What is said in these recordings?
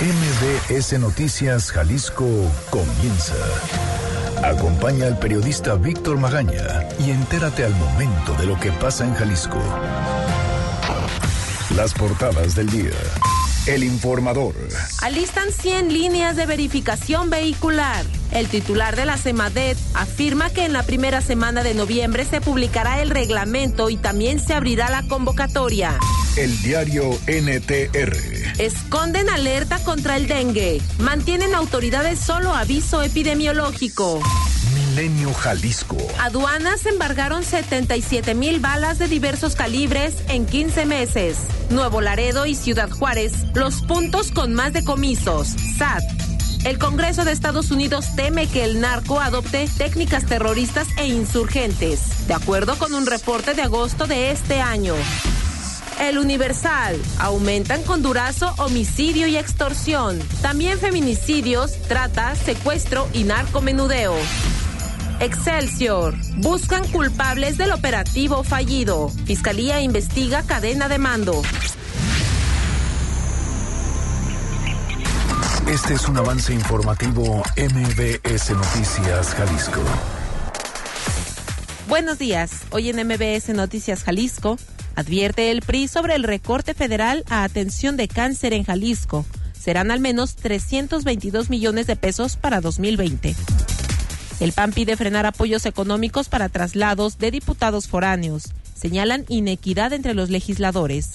MBS Noticias Jalisco comienza. Acompaña al periodista Víctor Magaña y entérate al momento de lo que pasa en Jalisco. Las portadas del día. El informador. Alistan 100 líneas de verificación vehicular. El titular de la CEMADET afirma que en la primera semana de noviembre se publicará el reglamento y también se abrirá la convocatoria. El diario NTR. Esconden alerta contra el dengue. Mantienen autoridades solo aviso epidemiológico. Milenio Jalisco. Aduanas embargaron 77 mil balas de diversos calibres en 15 meses. Nuevo Laredo y Ciudad Juárez, los puntos con más decomisos. SAT. El Congreso de Estados Unidos teme que el narco adopte técnicas terroristas e insurgentes, de acuerdo con un reporte de agosto de este año. El Universal. Aumentan con durazo homicidio y extorsión. También feminicidios, trata, secuestro y narcomenudeo. Excelsior. Buscan culpables del operativo fallido. Fiscalía investiga cadena de mando. Este es un avance informativo MBS Noticias Jalisco. Buenos días. Hoy en MBS Noticias Jalisco advierte el PRI sobre el recorte federal a atención de cáncer en Jalisco. Serán al menos 322 millones de pesos para 2020. El PAN pide frenar apoyos económicos para traslados de diputados foráneos. Señalan inequidad entre los legisladores.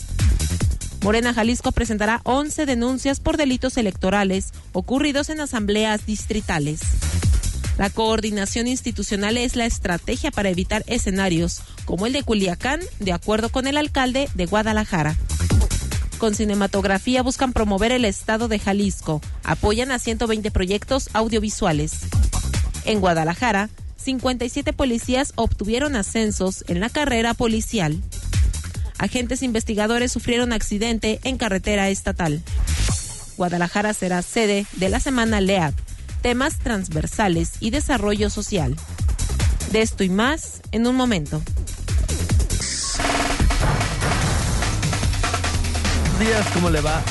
Morena Jalisco presentará 11 denuncias por delitos electorales ocurridos en asambleas distritales. La coordinación institucional es la estrategia para evitar escenarios como el de Culiacán, de acuerdo con el alcalde de Guadalajara. Con cinematografía buscan promover el estado de Jalisco. Apoyan a 120 proyectos audiovisuales. En Guadalajara, 57 policías obtuvieron ascensos en la carrera policial. Agentes investigadores sufrieron accidente en carretera estatal. Guadalajara será sede de la semana LEAD, temas transversales y desarrollo social. De esto y más en un momento. días, ¿cómo le va?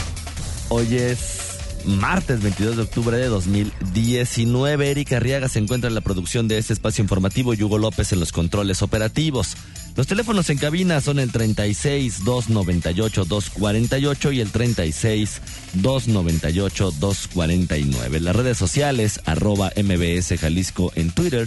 Hoy es martes 22 de octubre de 2019. Erika Arriaga se encuentra en la producción de este espacio informativo y Hugo López en los controles operativos. Los teléfonos en cabina son el 36 298 248 y el 36 298 249. Las redes sociales arroba MBS Jalisco en Twitter,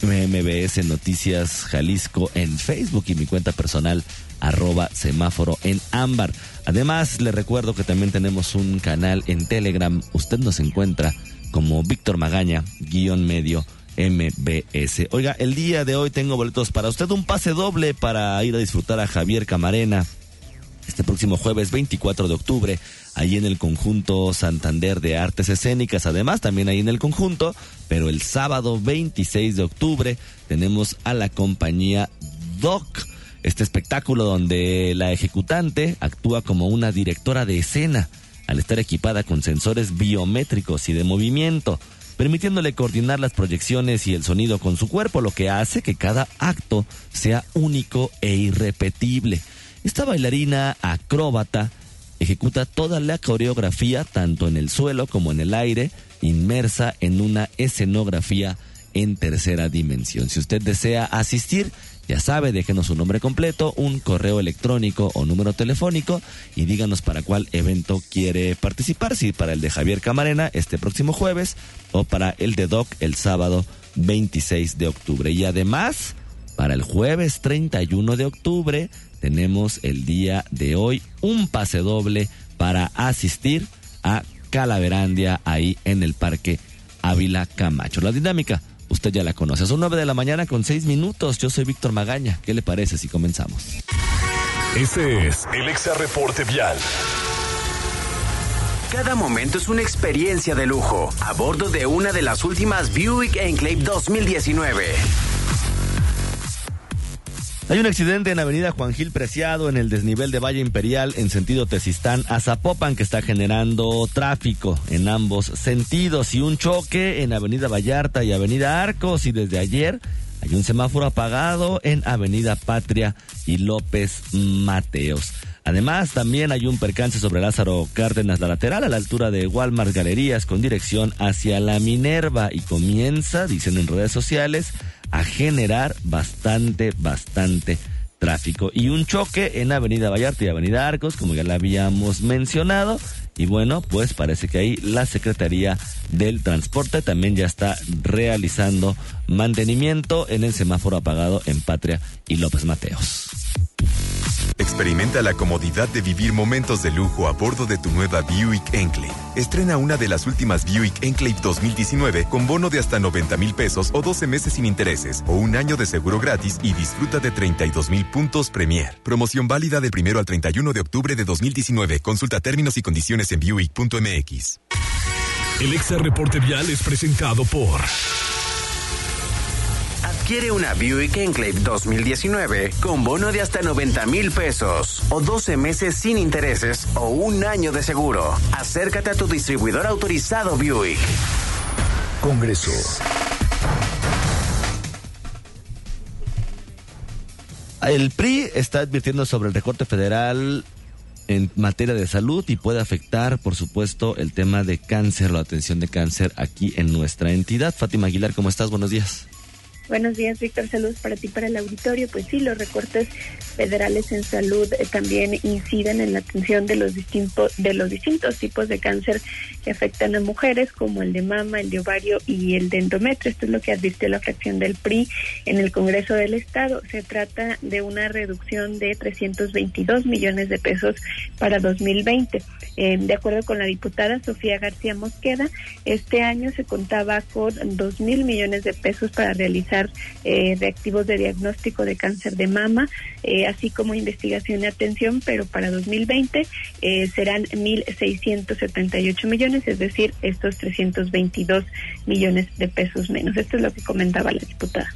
MBS Noticias Jalisco en Facebook y mi cuenta personal arroba semáforo en ámbar. Además, le recuerdo que también tenemos un canal en Telegram. Usted nos encuentra como Víctor Magaña, guion medio MBS. Oiga, el día de hoy tengo boletos para usted, un pase doble para ir a disfrutar a Javier Camarena este próximo jueves 24 de octubre, ahí en el conjunto Santander de Artes Escénicas, además también ahí en el conjunto, pero el sábado 26 de octubre tenemos a la compañía Doc este espectáculo donde la ejecutante actúa como una directora de escena al estar equipada con sensores biométricos y de movimiento, permitiéndole coordinar las proyecciones y el sonido con su cuerpo, lo que hace que cada acto sea único e irrepetible. Esta bailarina acróbata ejecuta toda la coreografía tanto en el suelo como en el aire, inmersa en una escenografía en tercera dimensión. Si usted desea asistir, ya sabe, déjenos su nombre completo, un correo electrónico o número telefónico y díganos para cuál evento quiere participar, si para el de Javier Camarena este próximo jueves o para el de Doc el sábado 26 de octubre. Y además, para el jueves 31 de octubre tenemos el día de hoy un pase doble para asistir a Calaverandia ahí en el Parque Ávila Camacho. La dinámica Usted ya la conoce. Son nueve de la mañana con seis minutos. Yo soy Víctor Magaña. ¿Qué le parece si comenzamos? Este es el Exa Reporte Vial. Cada momento es una experiencia de lujo a bordo de una de las últimas Buick Enclave 2019. Hay un accidente en Avenida Juan Gil Preciado en el desnivel de Valle Imperial en sentido Tezistán a Zapopan que está generando tráfico en ambos sentidos. Y un choque en Avenida Vallarta y Avenida Arcos. Y desde ayer hay un semáforo apagado en Avenida Patria y López Mateos. Además, también hay un percance sobre Lázaro Cárdenas, la lateral, a la altura de Walmart Galerías, con dirección hacia la Minerva. Y comienza, dicen en redes sociales, a generar bastante, bastante tráfico. Y un choque en Avenida Vallarta y Avenida Arcos, como ya la habíamos mencionado. Y bueno, pues parece que ahí la Secretaría del Transporte también ya está realizando mantenimiento en el semáforo apagado en Patria y López Mateos. Experimenta la comodidad de vivir momentos de lujo a bordo de tu nueva Buick Enclave. Estrena una de las últimas Buick Enclave 2019 con bono de hasta 90 mil pesos o 12 meses sin intereses o un año de seguro gratis y disfruta de 32 mil puntos Premier. Promoción válida del primero al 31 de octubre de 2019. Consulta términos y condiciones en Buick.mx. El Exa Reporte Vial es presentado por... Adquiere una Buick Enclave 2019 con bono de hasta 90 mil pesos o 12 meses sin intereses o un año de seguro. Acércate a tu distribuidor autorizado Buick. Congreso. El PRI está advirtiendo sobre el recorte federal en materia de salud y puede afectar, por supuesto, el tema de cáncer, la atención de cáncer aquí en nuestra entidad. Fátima Aguilar, ¿cómo estás? Buenos días. Buenos días, Víctor. Saludos para ti, para el auditorio. Pues sí, los recortes federales en salud eh, también inciden en la atención de los distintos de los distintos tipos de cáncer que afectan a mujeres, como el de mama, el de ovario y el de endometrio. Esto es lo que advirtió la fracción del PRI en el Congreso del Estado. Se trata de una reducción de 322 millones de pesos para 2020. Eh, de acuerdo con la diputada Sofía García Mosqueda, este año se contaba con 2 mil millones de pesos para realizar eh, reactivos de diagnóstico de cáncer de mama, eh, así como investigación y atención, pero para 2020 eh, serán 1.678 millones, es decir, estos 322 millones de pesos menos. Esto es lo que comentaba la diputada.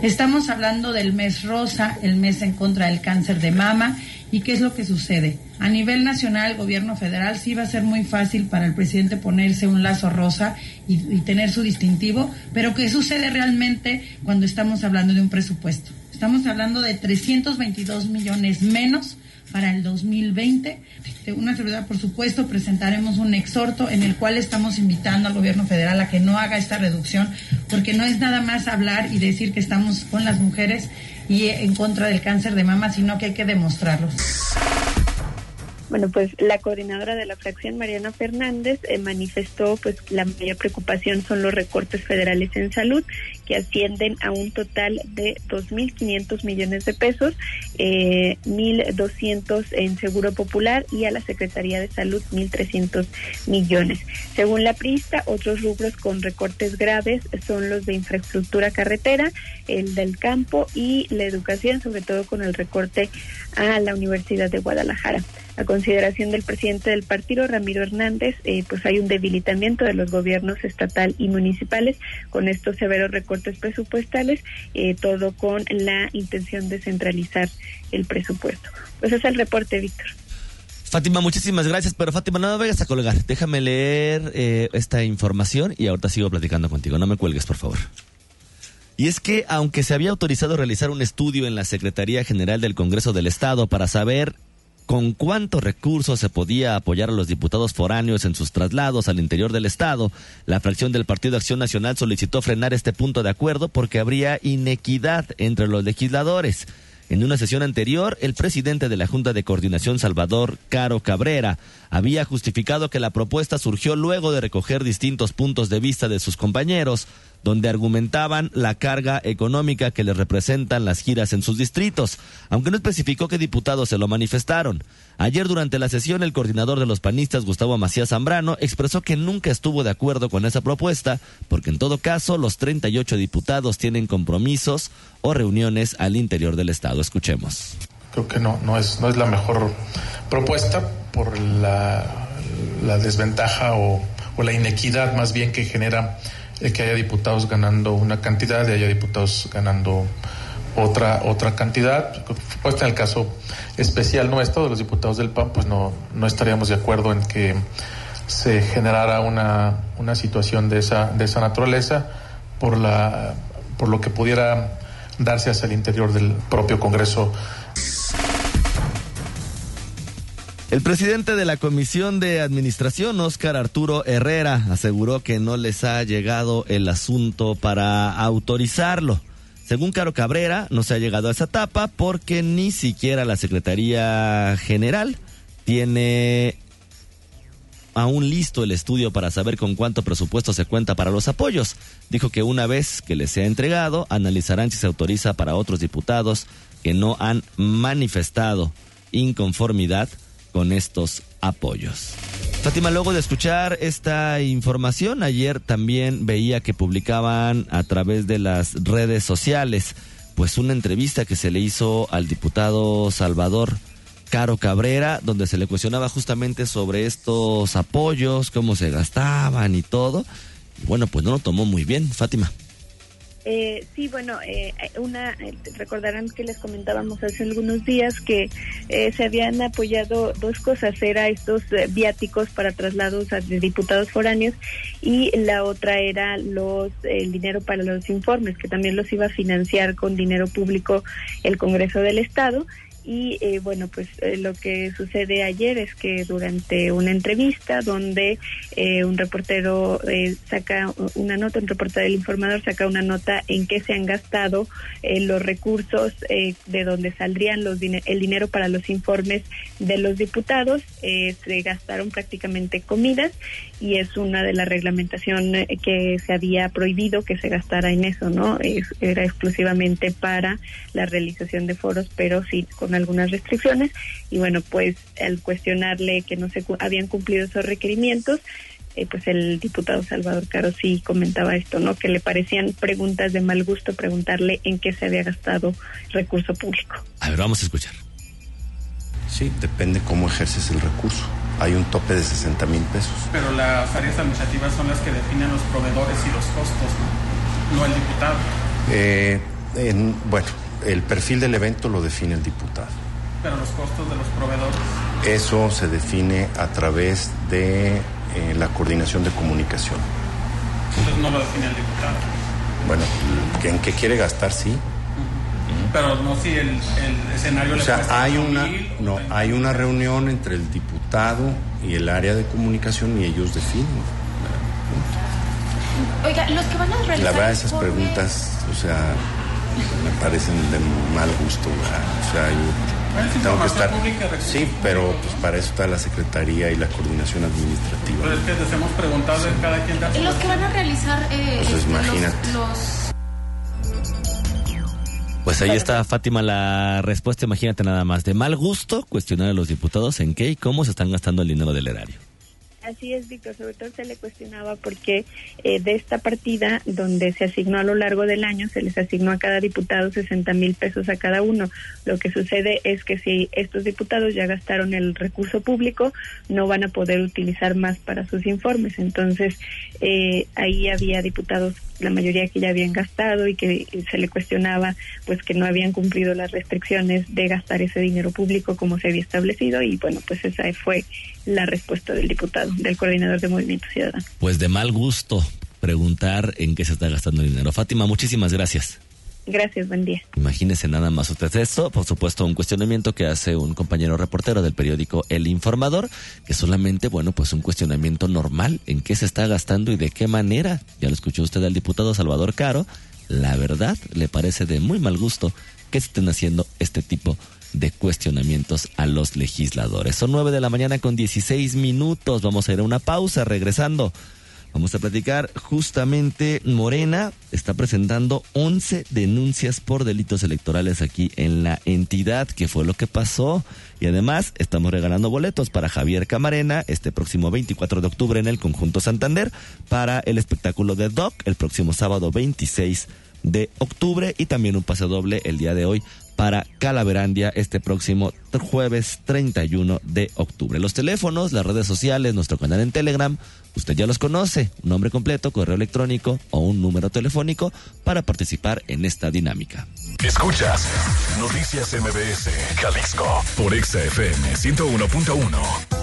Estamos hablando del mes rosa, el mes en contra del cáncer de mama. ¿Y qué es lo que sucede? A nivel nacional, el gobierno federal sí va a ser muy fácil para el presidente ponerse un lazo rosa y, tener su distintivo, pero ¿qué sucede realmente cuando estamos hablando de un presupuesto? Estamos hablando de 322 millones menos para el 2020. De una seguridad, por supuesto, presentaremos un exhorto en el cual estamos invitando al gobierno federal a que no haga esta reducción, porque no es nada más hablar y decir que estamos con las mujeres y en contra del cáncer de mama, sino que hay que demostrarlo. Bueno, pues la coordinadora de la fracción, Mariana Fernández, eh, manifestó pues la mayor preocupación son los recortes federales en salud, que ascienden a un total de 2.500 millones de pesos, eh, 1.200 en Seguro Popular y a la Secretaría de Salud 1.300 millones. Según la prista, otros rubros con recortes graves son los de infraestructura carretera, el del campo y la educación, sobre todo con el recorte a la Universidad de Guadalajara a consideración del presidente del partido, Ramiro Hernández, eh, pues hay un debilitamiento de los gobiernos estatal y municipales con estos severos recortes presupuestales, eh, todo con la intención de centralizar el presupuesto. Pues es el reporte, Víctor. Fátima, muchísimas gracias, pero Fátima, no me vayas a colgar. Déjame leer eh, esta información y ahorita sigo platicando contigo. No me cuelgues, por favor. Y es que, aunque se había autorizado realizar un estudio en la Secretaría General del Congreso del Estado para saber con cuántos recursos se podía apoyar a los diputados foráneos en sus traslados al interior del Estado, la fracción del Partido Acción Nacional solicitó frenar este punto de acuerdo porque habría inequidad entre los legisladores. En una sesión anterior, el presidente de la Junta de Coordinación, Salvador Caro Cabrera, había justificado que la propuesta surgió luego de recoger distintos puntos de vista de sus compañeros, donde argumentaban la carga económica que les representan las giras en sus distritos, aunque no especificó qué diputados se lo manifestaron. Ayer durante la sesión el coordinador de los panistas, Gustavo Macías Zambrano, expresó que nunca estuvo de acuerdo con esa propuesta, porque en todo caso los 38 diputados tienen compromisos o reuniones al interior del Estado. Escuchemos. Creo que no, no es, no es la mejor propuesta por la, la desventaja o, o la inequidad más bien que genera que haya diputados ganando una cantidad y haya diputados ganando otra otra cantidad. Pues en el caso especial nuestro de los diputados del PAN, pues no, no estaríamos de acuerdo en que se generara una, una situación de esa, de esa naturaleza por, la, por lo que pudiera darse hacia el interior del propio Congreso El presidente de la Comisión de Administración, Óscar Arturo Herrera, aseguró que no les ha llegado el asunto para autorizarlo. Según Caro Cabrera, no se ha llegado a esa etapa porque ni siquiera la Secretaría General tiene aún listo el estudio para saber con cuánto presupuesto se cuenta para los apoyos. Dijo que una vez que les sea entregado, analizarán si se autoriza para otros diputados que no han manifestado inconformidad con estos apoyos. Fátima, luego de escuchar esta información, ayer también veía que publicaban a través de las redes sociales, pues una entrevista que se le hizo al diputado Salvador Caro Cabrera, donde se le cuestionaba justamente sobre estos apoyos, cómo se gastaban y todo. bueno, pues no lo tomó muy bien, Fátima. Eh, sí, bueno, eh, una eh, recordarán que les comentábamos hace algunos días que eh, se habían apoyado dos cosas, era estos viáticos para traslados de diputados foráneos y la otra era los el dinero para los informes, que también los iba a financiar con dinero público el Congreso del Estado y eh, bueno, pues eh, lo que sucede ayer es que durante una entrevista donde eh, un reportero saca una nota, un reportero del informador saca una nota en que se han gastado los recursos de donde saldrían los el dinero para los informes de los diputados, se gastaron prácticamente comidas y es una de las reglamentaciones que se había prohibido que se gastara en eso, ¿no? era exclusivamente para la realización de foros, pero sí con algunas restricciones y bueno, pues al cuestionarle que no se habían cumplido esos requerimientos, eh, pues el diputado Salvador Caro sí comentaba esto, ¿no? Que le parecían preguntas de mal gusto preguntarle en qué se había gastado recurso público. A ver, vamos a escuchar. Sí, depende cómo ejerces el recurso. Hay un tope de 60 mil pesos. Pero las áreas administrativas son las que definen los proveedores y los costos, ¿no? No el diputado. Eh, en, bueno, el perfil del evento lo define el diputado. Pero los costos de los proveedores. Eso se define a través de eh, la coordinación de comunicación. Entonces no lo define el diputado. Bueno, en qué quiere gastar, sí. Pero no si el, escenario. O sea, hay una, no, hay una reunión entre el diputado y el área de comunicación y ellos definen. Oiga, los que van a realizar. La verdad, esas preguntas, o sea, me parecen de mal gusto. O sea, yo tengo que estar. Sí, pero pues para eso está la Secretaría y la coordinación administrativa. Pero es que les hemos preguntado en cada quien da Los que van a realizar. Eh, pues este, imagínate. Los, Pues ahí está, Fátima, la respuesta. Imagínate nada más. De mal gusto cuestionar a los diputados en qué y cómo se están gastando el dinero del erario. Así es, Víctor. Sobre todo se le cuestionaba porque eh, de esta partida, donde se asignó a lo largo del año, se les asignó a cada diputado 60 mil pesos a cada uno. Lo que sucede es que si estos diputados ya gastaron el recurso público, no van a poder utilizar más para sus informes. Entonces, eh, ahí había diputados la mayoría que ya habían gastado y que se le cuestionaba pues que no habían cumplido las restricciones de gastar ese dinero público como se había establecido y bueno pues esa fue la respuesta del diputado del coordinador de Movimiento Ciudadano. Pues de mal gusto preguntar en qué se está gastando el dinero. Fátima, muchísimas gracias. Gracias, buen día. Imagínese nada más usted esto, por supuesto, un cuestionamiento que hace un compañero reportero del periódico El Informador, que solamente, bueno, pues un cuestionamiento normal, en qué se está gastando y de qué manera. Ya lo escuchó usted al diputado Salvador Caro, la verdad le parece de muy mal gusto que estén haciendo este tipo de cuestionamientos a los legisladores. Son nueve de la mañana con 16 minutos, vamos a ir a una pausa, regresando. Vamos a platicar justamente Morena está presentando 11 denuncias por delitos electorales aquí en la entidad, que fue lo que pasó. Y además estamos regalando boletos para Javier Camarena este próximo 24 de octubre en el Conjunto Santander para el espectáculo de Doc el próximo sábado 26 de octubre y también un pase doble el día de hoy para Calaverandia este próximo jueves 31 de octubre. Los teléfonos, las redes sociales, nuestro canal en Telegram, usted ya los conoce, nombre completo, correo electrónico o un número telefónico para participar en esta dinámica. Escuchas Noticias MBS, Jalisco, por XFM 101.1.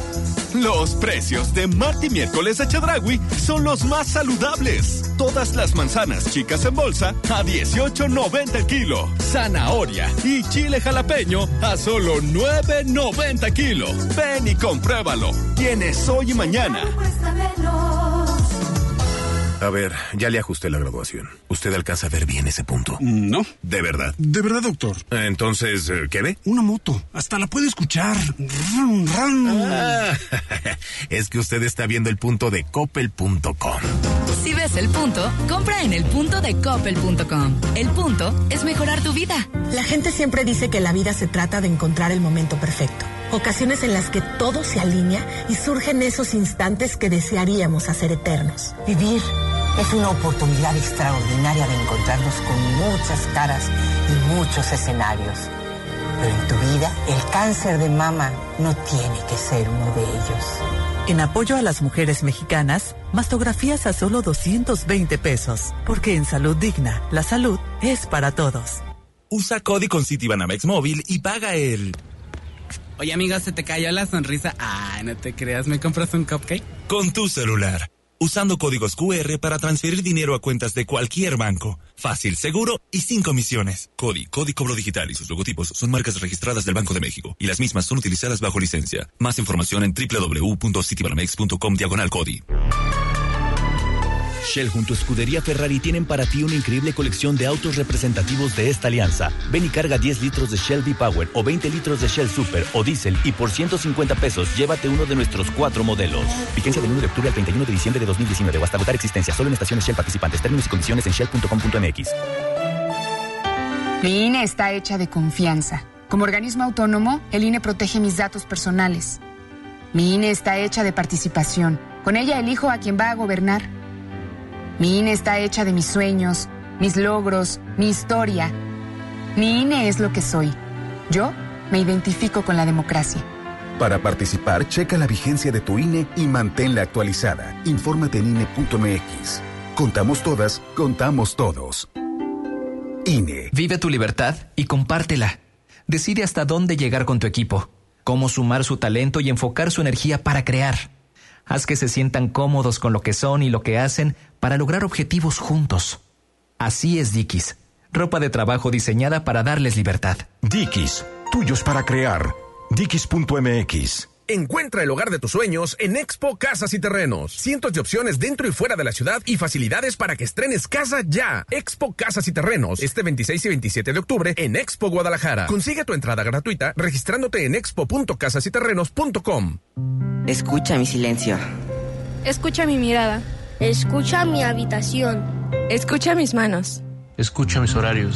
Los precios de Marty Miércoles de Chedragui son los más saludables. Todas las manzanas chicas en bolsa a 18.90 el kilo. Zanahoria y chile jalapeño a solo 9.90 kilo. Ven y compruébalo. Tienes hoy y mañana. A ver, ya le ajusté la graduación. ¿Usted alcanza a ver bien ese punto? No. ¿De verdad? De verdad, doctor. Entonces, eh, ¿qué ve? Una moto. Hasta la puede escuchar. Ran, ran. Ah, es que usted está viendo el punto de coppel.com. Si ves el punto, compra en el punto de coppel.com. El punto es mejorar tu vida. La gente siempre dice que la vida se trata de encontrar el momento perfecto. Ocasiones en las que todo se alinea y surgen esos instantes que desearíamos hacer eternos. Vivir es una oportunidad extraordinaria de encontrarnos con muchas caras y muchos escenarios. Pero en tu vida, el cáncer de mama no tiene que ser uno de ellos. En apoyo a las mujeres mexicanas, mastografías a solo 220 pesos. Porque en Salud Digna, la salud es para todos. Usa Cody con Citibanamex móvil y paga el... Oye, amiga, ¿se te cayó la sonrisa? Ay, no te creas, ¿me compras un cupcake? Con tu celular. Usando códigos QR para transferir dinero a cuentas de cualquier banco. Fácil, seguro y sin comisiones. Cody, Cody Cobro Digital y sus logotipos son marcas registradas del Banco de México y las mismas son utilizadas bajo licencia. Más información en www.citibanamex.com diagonal Cody. Shell junto a Escudería Ferrari tienen para ti una increíble colección de autos representativos de esta alianza. Ven y carga 10 litros de Shell V-Power o 20 litros de Shell Super o Diesel y por 150 pesos llévate uno de nuestros cuatro modelos. Vigencia del 1 de octubre al 31 de diciembre de 2019 o hasta agotar existencia solo en estaciones Shell participantes. Términos y condiciones en shell.com.mx. Mi INE está hecha de confianza. Como organismo autónomo, el INE protege mis datos personales. Mi INE está hecha de participación. Con ella elijo a quien va a gobernar. Mi INE está hecha de mis sueños, mis logros, mi historia. Mi INE es lo que soy. Yo me identifico con la democracia. Para participar, checa la vigencia de tu INE y manténla actualizada. Infórmate en INE.mx. Contamos todas, contamos todos. INE. Vive tu libertad y compártela. Decide hasta dónde llegar con tu equipo, cómo sumar su talento y enfocar su energía para crear. Haz que se sientan cómodos con lo que son y lo que hacen para lograr objetivos juntos. Así es Dickies, ropa de trabajo diseñada para darles libertad. Dickies, tuyos para crear. Dickies.mx Encuentra el hogar de tus sueños en Expo Casas y Terrenos. Cientos de opciones dentro y fuera de la ciudad y facilidades para que estrenes casa ya. Expo Casas y Terrenos, este 26 y 27 de octubre en Expo Guadalajara. Consigue tu entrada gratuita registrándote en expo.casasyterrenos.com. Escucha mi silencio. Escucha mi mirada. Escucha mi habitación. Escucha mis manos. Escucha mis horarios.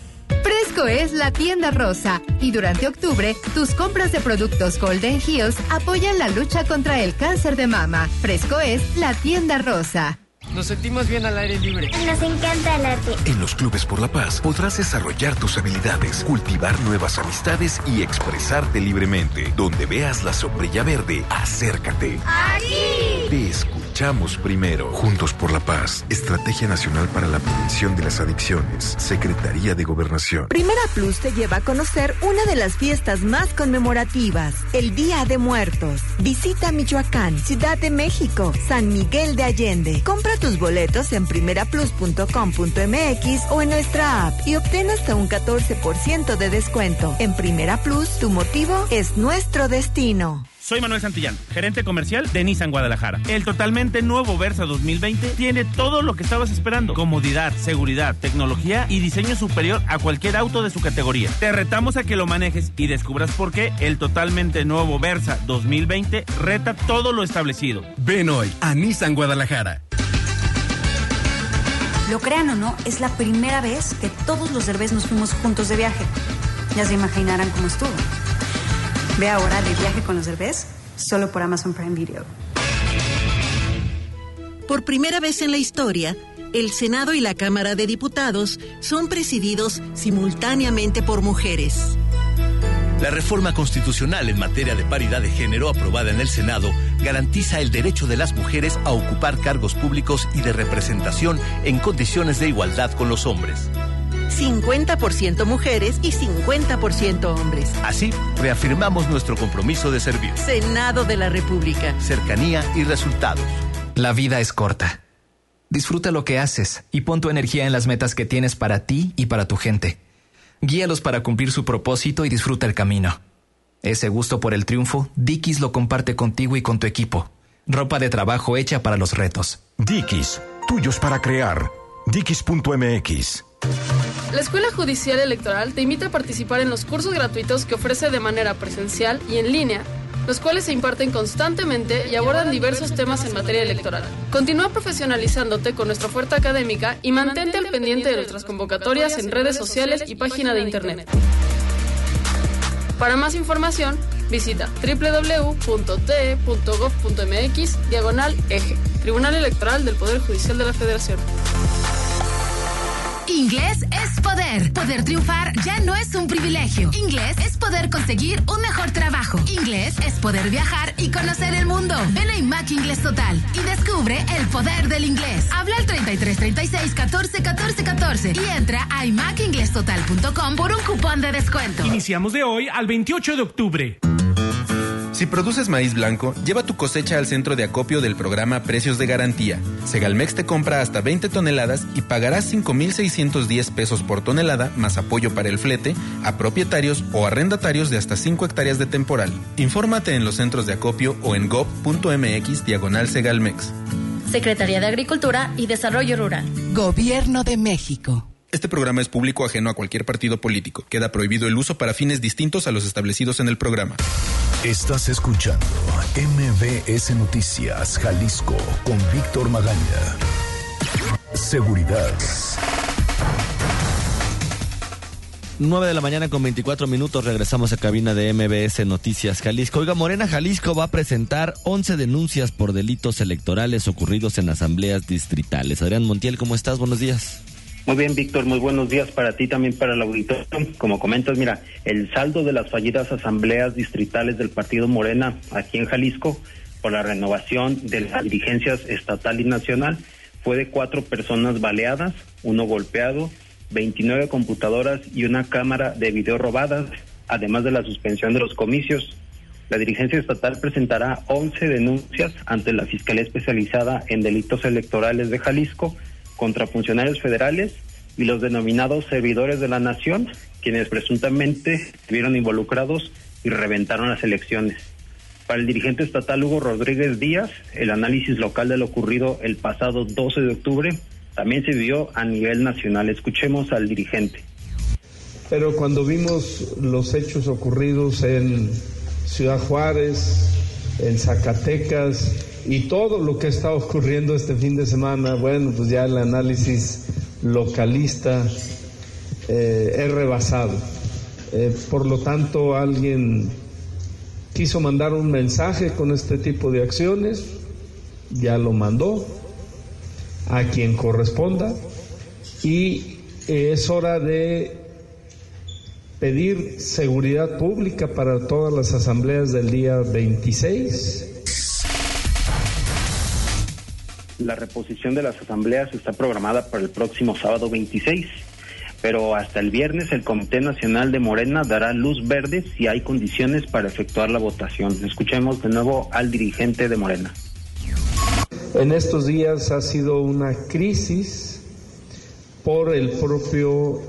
Fresco es la tienda rosa y durante octubre tus compras de productos Golden Hills apoyan la lucha contra el cáncer de mama. Fresco es la tienda rosa. Nos sentimos bien al aire libre. Nos encanta el arte. En los Clubes por la Paz podrás desarrollar tus habilidades, cultivar nuevas amistades y expresarte libremente. Donde veas la sombrilla verde, acércate. ¡Aquí! Te escuchamos primero. Juntos por la Paz. Estrategia Nacional para la Prevención de las Adicciones. Secretaría de Gobernación. Primera Plus te lleva a conocer una de las fiestas más conmemorativas, el Día de Muertos. Visita Michoacán, Ciudad de México, San Miguel de Allende. Compra tus boletos en primeraplus.com.mx o en nuestra app y obtén hasta un 14% de descuento. En Primera Plus, tu motivo es nuestro destino. Soy Manuel Santillán, gerente comercial de Nissan Guadalajara. El totalmente nuevo Versa 2020 tiene todo lo que estabas esperando. Comodidad, seguridad, tecnología y diseño superior a cualquier auto de su categoría. Te retamos a que lo manejes y descubras por qué el totalmente nuevo Versa 2020 reta todo lo establecido. Ven hoy a Nissan Guadalajara. Lo crean o no, es la primera vez que todos los derbés nos fuimos juntos de viaje. Ya se imaginarán cómo estuvo. Ve ahora de viaje con los Derbez, solo por Amazon Prime Video. Por primera vez en la historia, el Senado y la Cámara de Diputados son presididos simultáneamente por mujeres. La reforma constitucional en materia de paridad de género aprobada en el Senado garantiza el derecho de las mujeres a ocupar cargos públicos y de representación en condiciones de igualdad con los hombres. 50% mujeres y 50% hombres. Así, reafirmamos nuestro compromiso de servir. Senado de la República. Cercanía y resultados. La vida es corta. Disfruta lo que haces y pon tu energía en las metas que tienes para ti y para tu gente. Guíalos para cumplir su propósito y disfruta el camino. Ese gusto por el triunfo, Dickies lo comparte contigo y con tu equipo. Ropa de trabajo hecha para los retos. Dickies, tuyos para crear. Dickies.mx la Escuela Judicial Electoral te invita a participar en los cursos gratuitos que ofrece de manera presencial y en línea, los cuales se imparten constantemente y abordan diversos temas en materia electoral. Continúa profesionalizándote con nuestra oferta académica y mantente al pendiente de nuestras convocatorias en redes sociales y página de internet. Para más información, visita www.te.gov.mx diagonal eje, Tribunal Electoral del Poder Judicial de la Federación. Inglés es poder. Poder triunfar ya no es un privilegio. Inglés es poder conseguir un mejor trabajo. Inglés es poder viajar y conocer el mundo. Ven a IMAC Inglés Total y descubre el poder del inglés. Habla al 3336 14 14 14 y entra a imacinglesstotal.com por un cupón de descuento. Iniciamos de hoy al 28 de octubre. Si produces maíz blanco, lleva tu cosecha al centro de acopio del programa Precios de Garantía. Segalmex te compra hasta 20 toneladas y pagarás 5,610 pesos por tonelada más apoyo para el flete a propietarios o arrendatarios de hasta 5 hectáreas de temporal. Infórmate en los centros de acopio o en gov.mx diagonal Segalmex. Secretaría de Agricultura y Desarrollo Rural. Gobierno de México. Este programa es público ajeno a cualquier partido político. Queda prohibido el uso para fines distintos a los establecidos en el programa. Estás escuchando MBS Noticias Jalisco con Víctor Magaña. Seguridad. 9 de la mañana con 24 minutos regresamos a cabina de MBS Noticias Jalisco. Oiga, Morena Jalisco va a presentar 11 denuncias por delitos electorales ocurridos en asambleas distritales. Adrián Montiel, ¿cómo estás? Buenos días. Muy bien, Víctor, muy buenos días para ti también para el auditorio. Como comentas, mira, el saldo de las fallidas asambleas distritales del Partido Morena aquí en Jalisco por la renovación de las dirigencias estatal y nacional fue de cuatro personas baleadas, uno golpeado, 29 computadoras y una cámara de video robadas, además de la suspensión de los comicios. La dirigencia estatal presentará 11 denuncias ante la Fiscalía Especializada en Delitos Electorales de Jalisco contra funcionarios federales y los denominados servidores de la nación, quienes presuntamente estuvieron involucrados y reventaron las elecciones. Para el dirigente estatal Hugo Rodríguez Díaz, el análisis local de lo ocurrido el pasado 12 de octubre también se vio a nivel nacional. Escuchemos al dirigente. Pero cuando vimos los hechos ocurridos en Ciudad Juárez, en Zacatecas, y todo lo que está ocurriendo este fin de semana, bueno, pues ya el análisis localista eh, es rebasado. Eh, por lo tanto, alguien quiso mandar un mensaje con este tipo de acciones, ya lo mandó a quien corresponda y es hora de pedir seguridad pública para todas las asambleas del día 26 La reposición de las asambleas está programada para el próximo sábado 26, pero hasta el viernes el Comité Nacional de Morena dará luz verde si hay condiciones para efectuar la votación. Escuchemos de nuevo al dirigente de Morena. En estos días ha sido una crisis por el propio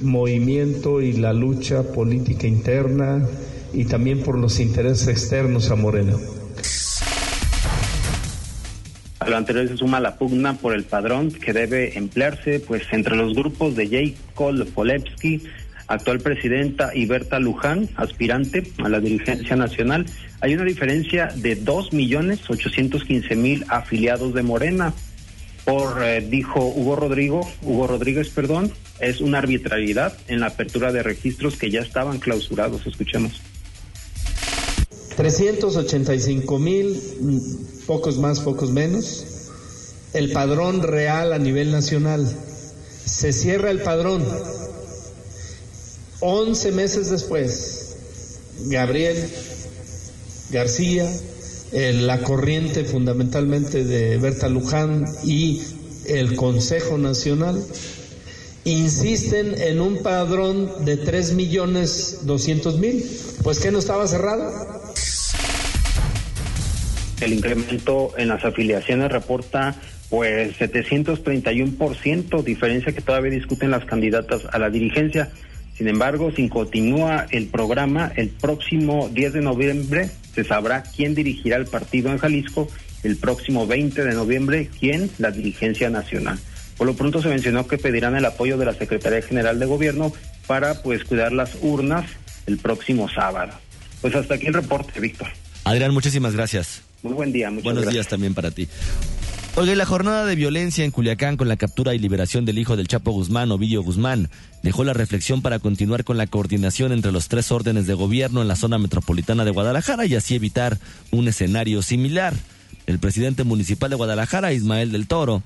movimiento y la lucha política interna y también por los intereses externos a Morena. Lo anterior se suma la pugna por el padrón que debe emplearse pues entre los grupos de J. Cole Polevsky, actual presidenta, y Berta Luján, aspirante a la dirigencia nacional. Hay una diferencia de 2.815.000 afiliados de Morena. Por, eh, dijo Hugo Rodrigo, Hugo Rodríguez, perdón, es una arbitrariedad en la apertura de registros que ya estaban clausurados. Escuchemos. 385 mil, pocos más, pocos menos, el padrón real a nivel nacional. Se cierra el padrón. Once meses después, Gabriel García, la corriente fundamentalmente de Berta Luján y el Consejo Nacional insisten en un padrón de 3 millones 200 mil. Pues que no estaba cerrado. El incremento en las afiliaciones reporta pues 731%, diferencia que todavía discuten las candidatas a la dirigencia. Sin embargo, si continúa el programa, el próximo 10 de noviembre se sabrá quién dirigirá el partido en Jalisco, el próximo 20 de noviembre quién, la dirigencia nacional. Por lo pronto se mencionó que pedirán el apoyo de la Secretaría General de Gobierno para pues cuidar las urnas el próximo sábado. Pues hasta aquí el reporte, Víctor. Adrián, muchísimas gracias. Muy buen día, muchas Buenos días también para ti. Oye, la jornada de violencia en Culiacán con la captura y liberación del hijo del Chapo Guzmán, Ovidio Guzmán, dejó la reflexión para continuar con la coordinación entre los tres órdenes de gobierno en la zona metropolitana de Guadalajara y así evitar un escenario similar. El presidente municipal de Guadalajara, Ismael del Toro,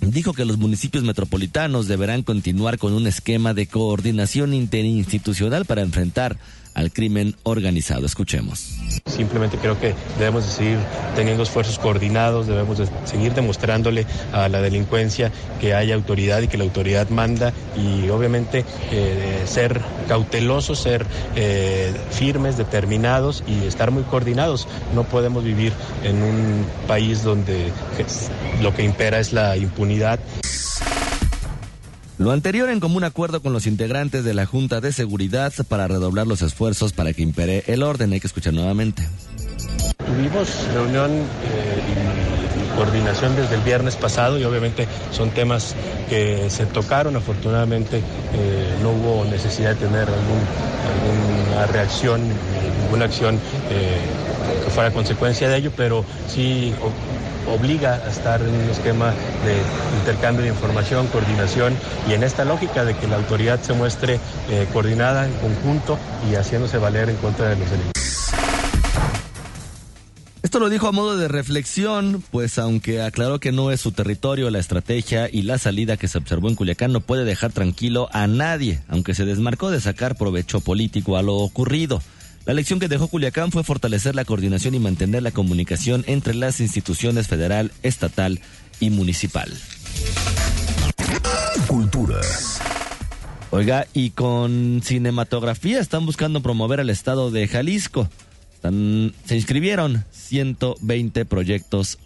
dijo que los municipios metropolitanos deberán continuar con un esquema de coordinación interinstitucional para enfrentar al crimen organizado. Escuchemos. Simplemente creo que debemos de seguir teniendo esfuerzos coordinados, debemos de seguir demostrándole a la delincuencia que hay autoridad y que la autoridad manda y obviamente eh, ser cautelosos, ser eh, firmes, determinados y estar muy coordinados. No podemos vivir en un país donde lo que impera es la impunidad. Lo anterior en común acuerdo con los integrantes de la Junta de Seguridad para redoblar los esfuerzos para que impere el orden. Hay que escuchar nuevamente. Tuvimos reunión eh, y, coordinación desde el viernes pasado y obviamente son temas que se tocaron. Afortunadamente eh, no hubo necesidad de tener alguna reacción, ninguna acción eh, fuera consecuencia de ello, pero sí obliga a estar en un esquema de intercambio de información, coordinación y en esta lógica de que la autoridad se muestre eh, coordinada en conjunto y haciéndose valer en contra de los delitos. Esto lo dijo a modo de reflexión, pues aunque aclaró que no es su territorio, la estrategia y la salida que se observó en Culiacán no puede dejar tranquilo a nadie, aunque se desmarcó de sacar provecho político a lo ocurrido. La lección que dejó Culiacán fue fortalecer la coordinación y mantener la comunicación entre las instituciones federal, estatal y municipal. Cultura. Oiga, y con cinematografía están buscando promover al estado de Jalisco. se inscribieron 120 proyectos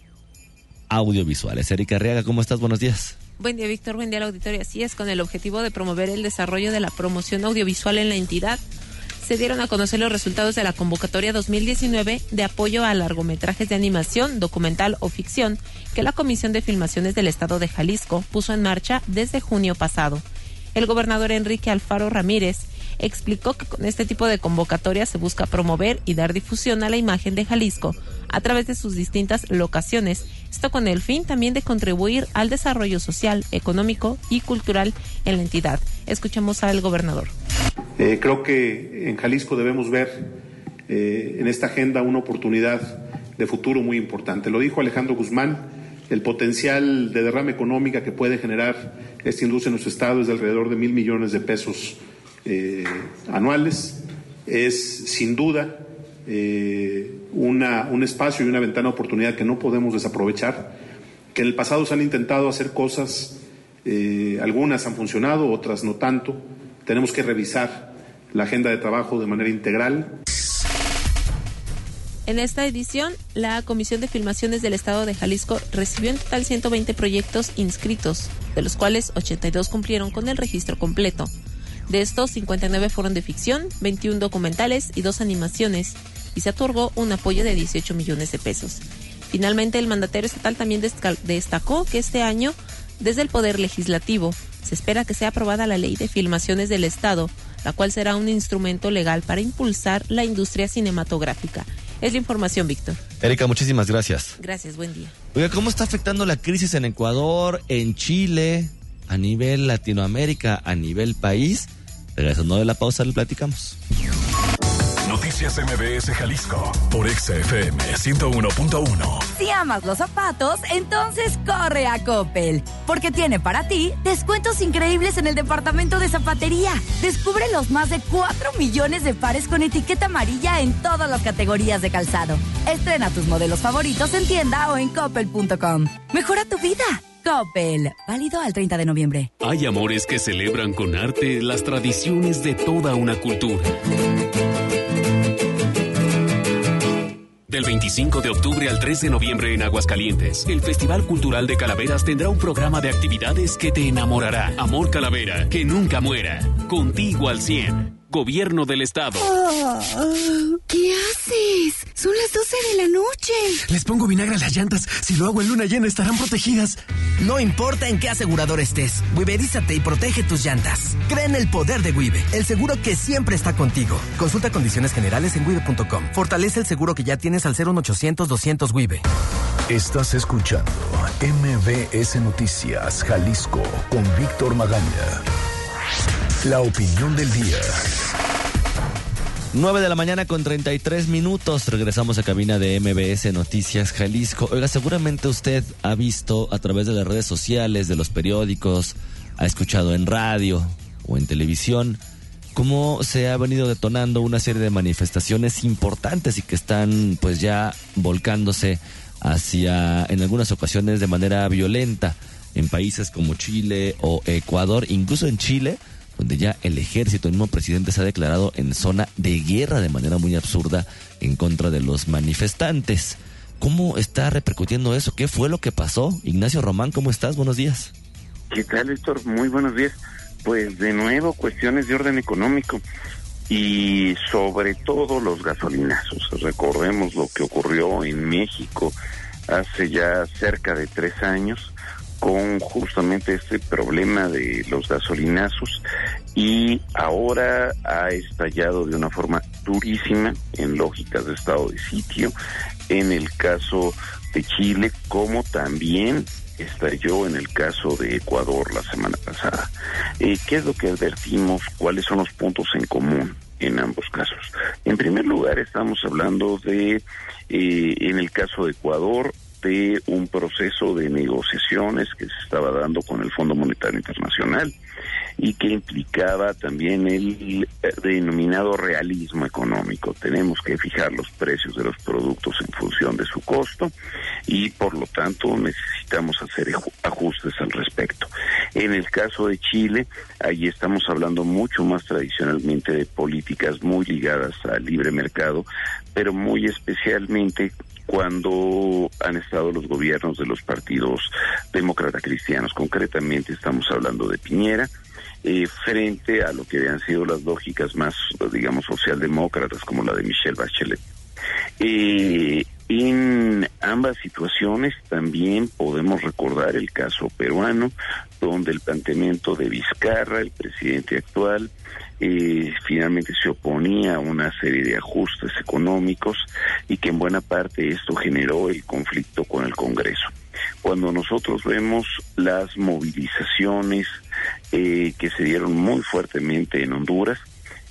audiovisuales. Erika Arriaga, ¿cómo estás? Buenos días. Buen día, Víctor. Buen día, la auditoría. Así es, con el objetivo de promover el desarrollo de la promoción audiovisual en la entidad se dieron a conocer los resultados de la convocatoria 2019 de apoyo a largometrajes de animación, documental o ficción que la Comisión de Filmaciones del Estado de Jalisco puso en marcha desde junio pasado. El gobernador Enrique Alfaro Ramírez explicó que con este tipo de convocatoria se busca promover y dar difusión a la imagen de Jalisco a través de sus distintas locaciones, esto con el fin también de contribuir al desarrollo social, económico y cultural en la entidad. Escuchemos al gobernador. Eh, creo que en Jalisco debemos ver eh, en esta agenda una oportunidad de futuro muy importante. Lo dijo Alejandro Guzmán, el potencial de derrama económica que puede generar esta industria en nuestro estado es de alrededor de mil millones de pesos eh, anuales. Es sin duda una, un espacio y una ventana de oportunidad que no podemos desaprovechar, que en el pasado se han intentado hacer cosas, algunas han funcionado, otras no tanto tenemos que revisar la agenda de trabajo de manera integral. En esta edición, la Comisión de Filmaciones del Estado de Jalisco recibió en total 120 proyectos inscritos, de los cuales 82 cumplieron con el registro completo. De estos, 59 fueron de ficción, 21 documentales y dos animaciones, y se otorgó un apoyo de 18 millones de pesos. Finalmente, el mandatario estatal también destacó que este año, desde el Poder Legislativo, se espera que sea aprobada la ley de filmaciones del Estado, la cual será un instrumento legal para impulsar la industria cinematográfica. Es la información, Víctor. Erika, muchísimas gracias. Gracias, buen día. Oiga, ¿cómo está afectando la crisis en Ecuador, en Chile, a nivel Latinoamérica, a nivel país? Regresando de la pausa, le platicamos. Noticias MBS Jalisco por XFM 101.1. Si amas los zapatos, entonces corre a Coppel, porque tiene para ti descuentos increíbles en el departamento de zapatería. Descubre los más de 4 millones de pares con etiqueta amarilla en todas las categorías de calzado. Estrena tus modelos favoritos en tienda o en coppel.com. Mejora tu vida. Coppel. Válido al 30 de noviembre. Hay amores que celebran con arte las tradiciones de toda una cultura. Del 25 de octubre al 3 de noviembre en Aguascalientes, el Festival Cultural de Calaveras tendrá un programa de actividades que te enamorará. Amor Calavera, que nunca muera. Contigo al 100. Gobierno del Estado. ¿Qué haces? Son las 12 de la noche. Les pongo vinagre a las llantas. Si lo hago en luna llena, estarán protegidas. No importa en qué asegurador estés, Wiberízate y protege tus llantas. Cree en el poder de Wibe, el seguro que siempre está contigo. Consulta condiciones generales en wibe.com. Fortalece el seguro que ya tienes al 01800 200 Wibe. Estás escuchando MBS Noticias Jalisco con Víctor Magaña. La opinión del día. 9 de la mañana con 33 minutos. Regresamos a cabina de MBS Noticias Jalisco. Oiga, seguramente usted ha visto a través de las redes sociales, de los periódicos, ha escuchado en radio o en televisión cómo se ha venido detonando una serie de manifestaciones importantes y que están pues ya volcándose hacia en algunas ocasiones de manera violenta en países como Chile o Ecuador, incluso en Chile donde ya el ejército, el mismo presidente se ha declarado en zona de guerra de manera muy absurda en contra de los manifestantes. ¿Cómo está repercutiendo eso? ¿Qué fue lo que pasó? Ignacio Román, ¿cómo estás? Buenos días. ¿Qué tal, Héctor? Muy buenos días. Pues de nuevo, cuestiones de orden económico y sobre todo los gasolinazos. Recordemos lo que ocurrió en México hace ya cerca de tres años con justamente este problema de los gasolinazos y ahora ha estallado de una forma durísima en lógicas de estado de sitio en el caso de Chile como también estalló en el caso de Ecuador la semana pasada. Eh, ¿Qué es lo que advertimos? ¿Cuáles son los puntos en común? en ambos casos. En primer lugar, estamos hablando de, eh, en el caso de Ecuador, de un proceso de negociaciones que se estaba dando con el Fondo Monetario Internacional y que implicaba también el eh, denominado realismo económico. Tenemos que fijar los precios de los productos en función de su costo y por lo tanto necesitamos hacer ajustes al respecto. En el caso de Chile, ahí estamos hablando mucho más tradicionalmente de políticas muy ligadas al libre mercado, pero muy especialmente cuando han estado los gobiernos de los partidos demócrata cristianos. Concretamente estamos hablando de Piñera, eh, frente a lo que han sido las lógicas más, digamos, socialdemócratas, como la de Michelle Bachelet. Eh, en ambas situaciones también podemos recordar el caso peruano, donde el planteamiento de Vizcarra, el presidente actual, eh, finalmente se oponía a una serie de ajustes económicos y que en buena parte esto generó el conflicto con el Congreso. Cuando nosotros vemos las movilizaciones eh, que se dieron muy fuertemente en Honduras,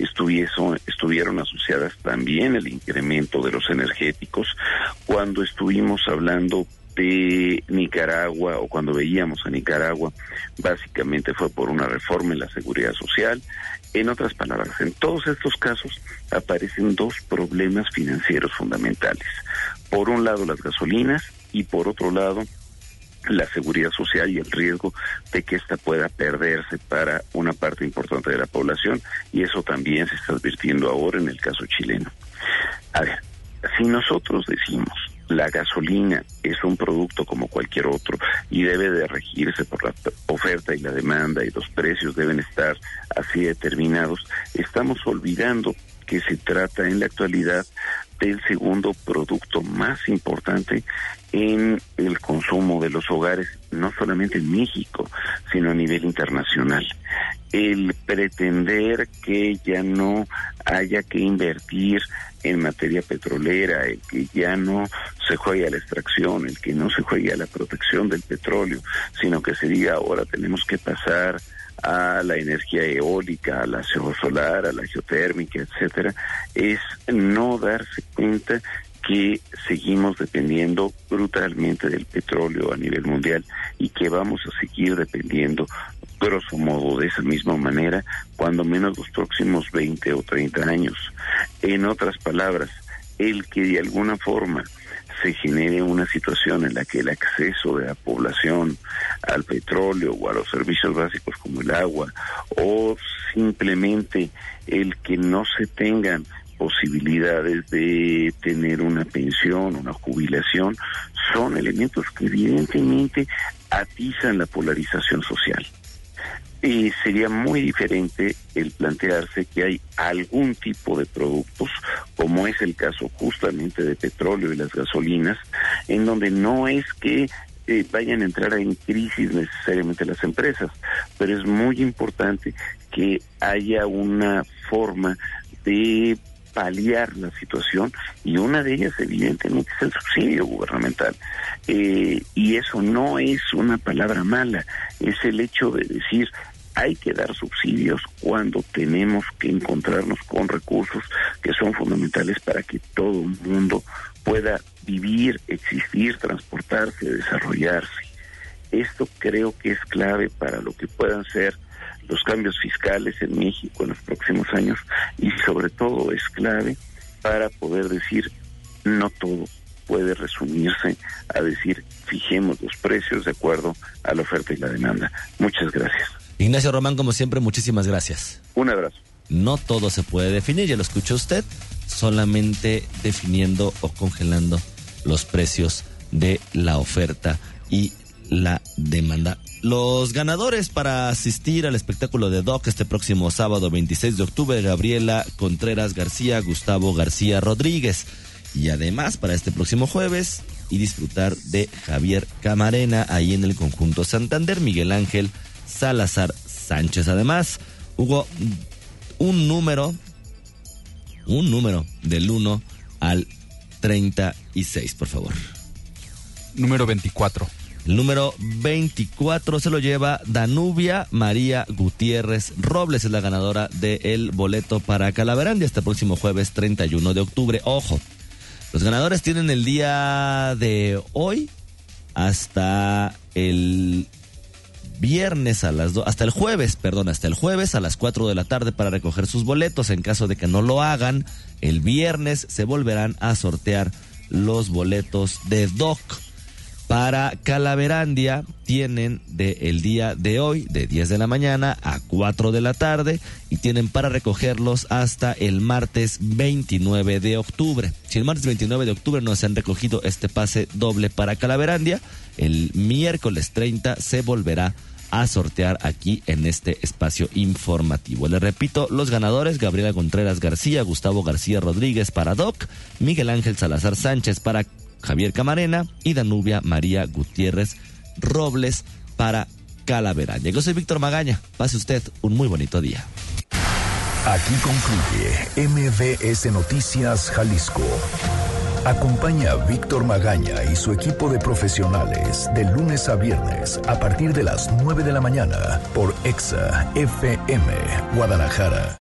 estuvieron asociadas también el incremento de los energéticos. Cuando estuvimos hablando de Nicaragua o cuando veíamos a Nicaragua, básicamente fue por una reforma en la seguridad social. En otras palabras, en todos estos casos aparecen dos problemas financieros fundamentales. Por un lado las gasolinas y por otro lado la seguridad social y el riesgo de que ésta pueda perderse para una parte importante de la población y eso también se está advirtiendo ahora en el caso chileno. A ver, si nosotros decimos la gasolina es un producto como cualquier otro y debe de regirse por la oferta y la demanda y los precios deben estar así determinados, estamos olvidando que se trata en la actualidad del segundo producto más importante en el consumo de los hogares, no solamente en México, sino a nivel internacional. El pretender que ya no haya que invertir en materia petrolera, el que ya no se juegue a la extracción, el que no se juegue a la protección del petróleo, sino que se diga ahora tenemos que pasar a la energía eólica, a la solar, a la geotérmica, etcétera, es no darse cuenta que seguimos dependiendo brutalmente del petróleo a nivel mundial y que vamos a seguir dependiendo grosso modo de esa misma manera, cuando menos los próximos 20 o 30 años. En otras palabras, el que de alguna forma se genere una situación en la que el acceso de la población al petróleo o a los servicios básicos como el agua o simplemente el que no se tengan posibilidades de tener una pensión, una jubilación, son elementos que evidentemente atizan la polarización social. Y sería muy diferente el plantearse que hay algún tipo de productos, como es el caso justamente de petróleo y las gasolinas, en donde no es que eh, vayan a entrar en crisis necesariamente las empresas, pero es muy importante que haya una forma de paliar la situación y una de ellas evidentemente es el subsidio gubernamental. Eh, y eso no es una palabra mala, es el hecho de decir hay que dar subsidios cuando tenemos que encontrarnos con recursos que son fundamentales para que todo el mundo pueda vivir, existir, transportarse, desarrollarse. Esto creo que es clave para lo que puedan ser los cambios fiscales en México en los próximos años y sobre todo es clave para poder decir no todo puede resumirse a decir fijemos los precios de acuerdo a la oferta y la demanda. Muchas gracias. Ignacio Román, como siempre, muchísimas gracias. Un abrazo. No todo se puede definir, ya lo escuchó usted, solamente definiendo o congelando los precios de la oferta y la demanda. Los ganadores para asistir al espectáculo de Doc este próximo sábado 26 de octubre, Gabriela Contreras García, Gustavo García Rodríguez. Y además para este próximo jueves y disfrutar de Javier Camarena ahí en el conjunto Santander, Miguel Ángel Salazar Sánchez. Además, hubo un número, un número del 1 al 36, por favor. Número 24. El número 24 se lo lleva Danubia María Gutiérrez Robles, es la ganadora del boleto para Calaverandia este próximo jueves 31 de octubre. Ojo, los ganadores tienen el día de hoy hasta el viernes a las dos, hasta el jueves, perdón, hasta el jueves a las 4 de la tarde para recoger sus boletos. En caso de que no lo hagan, el viernes se volverán a sortear los boletos de Doc. Para Calaverandia tienen de el día de hoy, de 10 de la mañana a 4 de la tarde, y tienen para recogerlos hasta el martes 29 de octubre. Si el martes 29 de octubre no se han recogido este pase doble para Calaverandia, el miércoles 30 se volverá a sortear aquí en este espacio informativo. Le repito, los ganadores, Gabriela Contreras García, Gustavo García Rodríguez para Doc, Miguel Ángel Salazar Sánchez para Javier Camarena y Danubia María Gutiérrez Robles para Calaverán. Yo soy Víctor Magaña. Pase usted un muy bonito día. Aquí concluye MBS Noticias Jalisco. Acompaña a Víctor Magaña y su equipo de profesionales de lunes a viernes a partir de las 9 de la mañana por EXA FM Guadalajara.